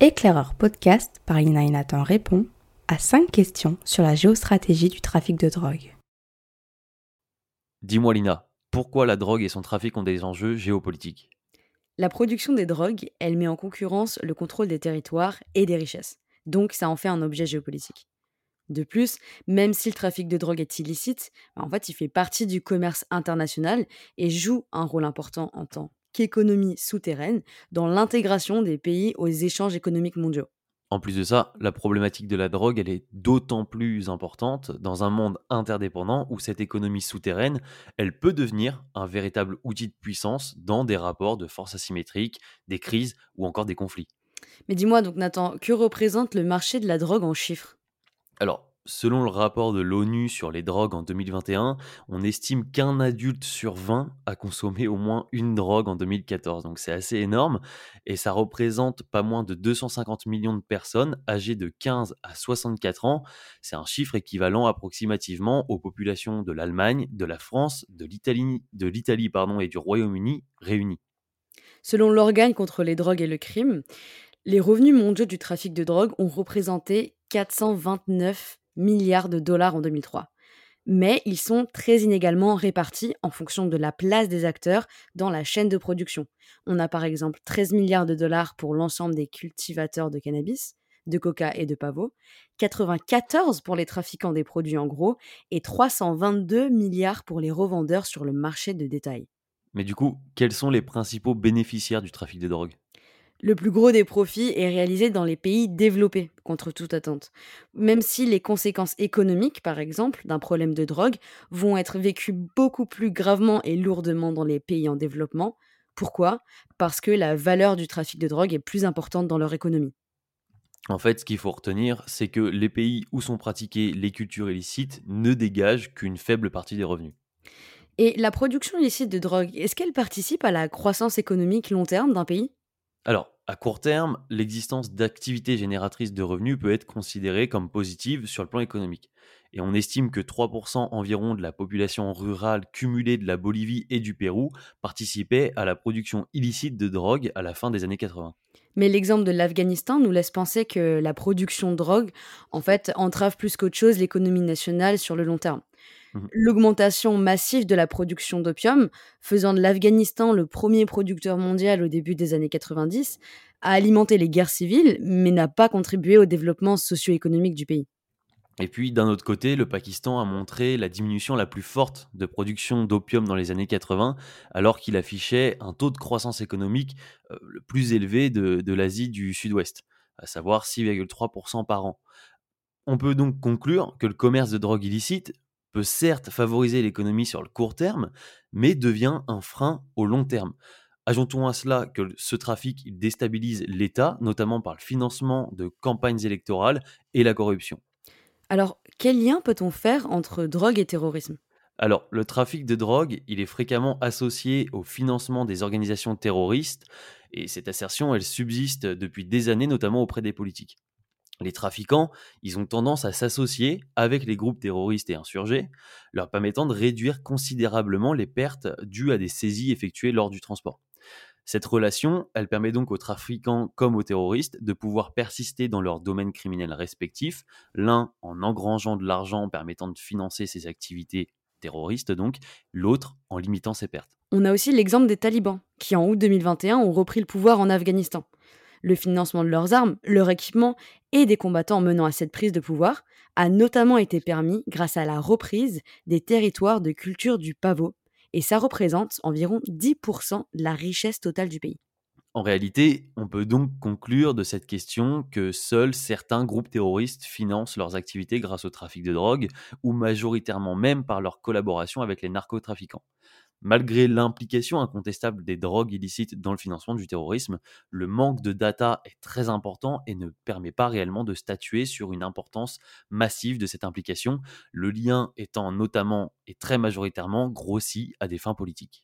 Éclaireur podcast par Lina et Nathan répond à 5 questions sur la géostratégie du trafic de drogue. Dis-moi Lina, pourquoi la drogue et son trafic ont des enjeux géopolitiques? La production des drogues, elle met en concurrence le contrôle des territoires et des richesses. Donc ça en fait un objet géopolitique. De plus, même si le trafic de drogue est illicite, bah, en fait, il fait partie du commerce international et joue un rôle important en tant qu'économie souterraine dans l'intégration des pays aux échanges économiques mondiaux. En plus de ça, la problématique de la drogue, elle est d'autant plus importante dans un monde interdépendant où cette économie souterraine, elle peut devenir un véritable outil de puissance dans des rapports de force asymétriques, des crises ou encore des conflits. Mais dis-moi donc Nathan, que représente le marché de la drogue en chiffres? Alors, Selon le rapport de l'ONU sur les drogues en 2021, on estime qu'un adulte sur 20 a consommé au moins une drogue en 2014. Donc c'est assez énorme et ça représente pas moins de 250 millions de personnes âgées de 15 à 64 ans. C'est un chiffre équivalent approximativement aux populations de l'Allemagne, de la France, de l'Italie, et du Royaume-Uni réunis. Selon l'organe contre les drogues et le crime, les revenus mondiaux du trafic de drogue ont représenté 429 milliards de dollars en 2003. Mais ils sont très inégalement répartis en fonction de la place des acteurs dans la chaîne de production. On a par exemple 13 milliards de dollars pour l'ensemble des cultivateurs de cannabis, de coca et de pavot, 94 pour les trafiquants des produits en gros et 322 milliards pour les revendeurs sur le marché de détail. Mais du coup, quels sont les principaux bénéficiaires du trafic de drogue? Le plus gros des profits est réalisé dans les pays développés, contre toute attente. Même si les conséquences économiques, par exemple, d'un problème de drogue vont être vécues beaucoup plus gravement et lourdement dans les pays en développement. Pourquoi? Parce que la valeur du trafic de drogue est plus importante dans leur économie. En fait, ce qu'il faut retenir, c'est que les pays où sont pratiquées les cultures illicites ne dégagent qu'une faible partie des revenus. Et la production illicite de drogue, est-ce qu'elle participe à la croissance économique long terme d'un pays? Alors, à court terme, l'existence d'activités génératrices de revenus peut être considérée comme positive sur le plan économique. Et on estime que 3% environ de la population rurale cumulée de la Bolivie et du Pérou participait à la production illicite de drogue à la fin des années 80. Mais l'exemple de l'Afghanistan nous laisse penser que la production de drogue, en fait, entrave plus qu'autre chose l'économie nationale sur le long terme. Mmh. L'augmentation massive de la production d'opium, faisant de l'Afghanistan le premier producteur mondial au début des années 90, a alimenté les guerres civiles, mais n'a pas contribué au développement socio-économique du pays. Et puis d'un autre côté, le Pakistan a montré la diminution la plus forte de production d'opium dans les années 80, alors qu'il affichait un taux de croissance économique euh, le plus élevé de, de l'Asie du Sud-Ouest, à savoir 6,3% par an. On peut donc conclure que le commerce de drogue illicite peut certes favoriser l'économie sur le court terme, mais devient un frein au long terme. Ajoutons à cela que ce trafic déstabilise l'État, notamment par le financement de campagnes électorales et la corruption. Alors, quel lien peut-on faire entre drogue et terrorisme? Alors, le trafic de drogue, il est fréquemment associé au financement des organisations terroristes, et cette assertion, elle subsiste depuis des années, notamment auprès des politiques les trafiquants, ils ont tendance à s'associer avec les groupes terroristes et insurgés, leur permettant de réduire considérablement les pertes dues à des saisies effectuées lors du transport. Cette relation, elle permet donc aux trafiquants comme aux terroristes de pouvoir persister dans leurs domaines criminels respectifs, l'un en engrangeant de l'argent permettant de financer ses activités terroristes donc, l'autre en limitant ses pertes. On a aussi l'exemple des talibans, qui en août 2021 ont repris le pouvoir en Afghanistan le financement de leurs armes, leur équipement et des combattants menant à cette prise de pouvoir a notamment été permis grâce à la reprise des territoires de culture du pavot, et ça représente environ 10% de la richesse totale du pays. En réalité, on peut donc conclure de cette question que seuls certains groupes terroristes financent leurs activités grâce au trafic de drogue, ou majoritairement même par leur collaboration avec les narcotrafiquants. Malgré l'implication incontestable des drogues illicites dans le financement du terrorisme, le manque de data est très important et ne permet pas réellement de statuer sur une importance massive de cette implication, le lien étant notamment et très majoritairement grossi à des fins politiques.